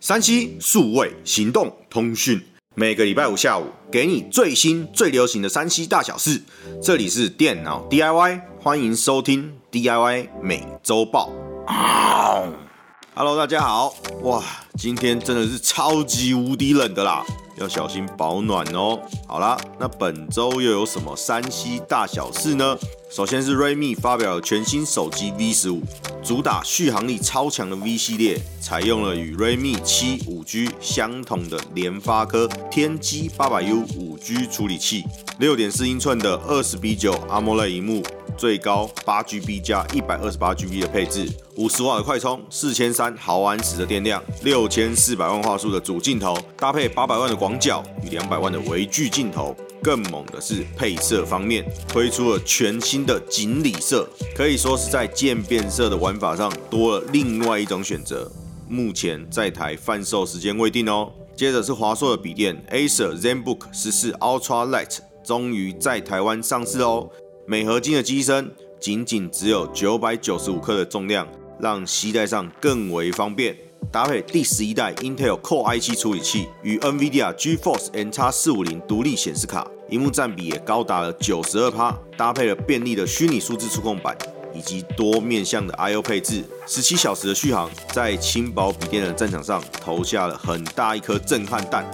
山西数位行动通讯，每个礼拜五下午给你最新最流行的山西大小事。这里是电脑 DIY，欢迎收听 DIY 每周报。Hello，大家好，哇，今天真的是超级无敌冷的啦，要小心保暖哦。好啦，那本周又有什么山西大小事呢？首先是 Redmi 发表了全新手机 V 十五，主打续航力超强的 V 系列，采用了与 Redmi 七五 G 相同的联发科天玑八百 U 五 G 处理器，六点四英寸的二十比九 AMOLED 荧幕，最高八 GB 加一百二十八 GB 的配置，五十瓦的快充，四千三毫安时的电量，六千四百万画素的主镜头，搭配八百万的广角与两百万的微距镜头。更猛的是配色方面，推出了全新的锦鲤色，可以说是在渐变色的玩法上多了另外一种选择。目前在台贩售时间未定哦。接着是华硕的笔电 Acer ZenBook 十四 Ultra Light，终于在台湾上市哦。镁合金的机身，仅仅只有九百九十五克的重量，让携带上更为方便。搭配第十一代 Intel Core i7 处理器与 NVIDIA GeForce NX 四五零独立显示卡，荧幕占比也高达了九十二趴。搭配了便利的虚拟数字触控板以及多面向的 I/O 配置，十七小时的续航，在轻薄笔电的战场上投下了很大一颗震撼弹。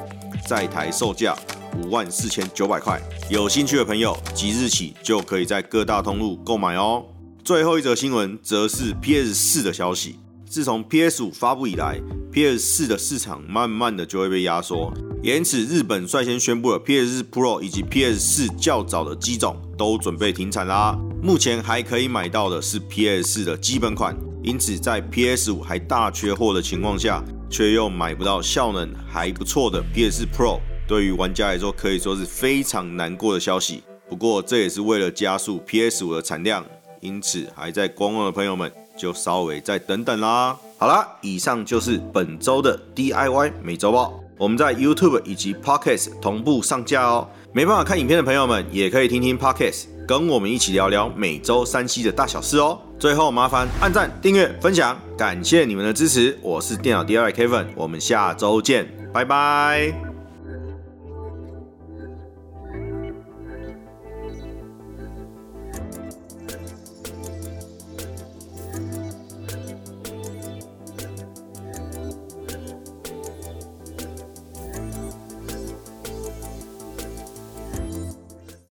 在台售价五万四千九百块，有兴趣的朋友即日起就可以在各大通路购买哦。最后一则新闻则是 PS 四的消息。自从 PS 五发布以来，PS 四的市场慢慢的就会被压缩，因此日本率先宣布了 PS Pro 以及 PS 四较早的机种都准备停产啦。目前还可以买到的是 PS 四的基本款，因此在 PS 五还大缺货的情况下，却又买不到效能还不错的 PS Pro，对于玩家来说可以说是非常难过的消息。不过这也是为了加速 PS 五的产量，因此还在观望的朋友们。就稍微再等等啦。好啦，以上就是本周的 DIY 每周报。我们在 YouTube 以及 Podcast 同步上架哦。没办法看影片的朋友们，也可以听听 Podcast，跟我们一起聊聊每周山西的大小事哦。最后麻烦按赞、订阅、分享，感谢你们的支持。我是电脑 DIY Kevin，我们下周见，拜拜。